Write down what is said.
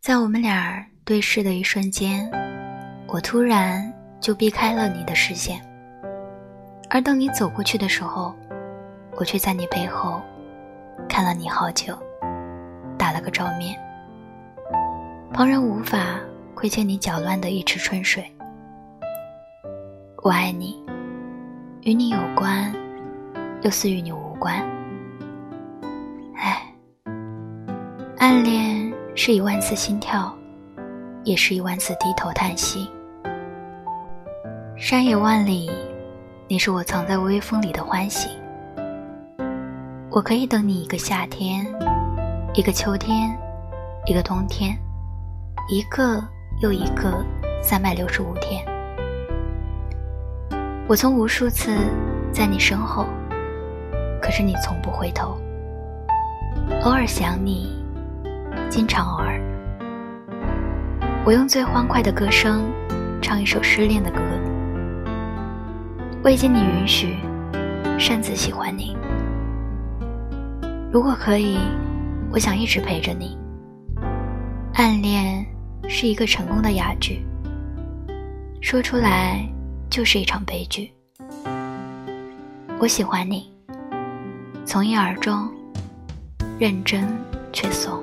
在我们俩对视的一瞬间，我突然就避开了你的视线，而等你走过去的时候，我却在你背后看了你好久，打了个照面。旁人无法窥见你搅乱的一池春水。我爱你，与你有关，又似与你无关。唉，暗恋是一万次心跳，也是一万次低头叹息。山野万里，你是我藏在微风里的欢喜。我可以等你一个夏天，一个秋天，一个冬天，一个又一个三百六十五天。我曾无数次在你身后，可是你从不回头。偶尔想你，经常偶尔。我用最欢快的歌声唱一首失恋的歌，未经你允许，擅自喜欢你。如果可以，我想一直陪着你。暗恋是一个成功的哑剧，说出来就是一场悲剧。我喜欢你，从一而终。认真却怂。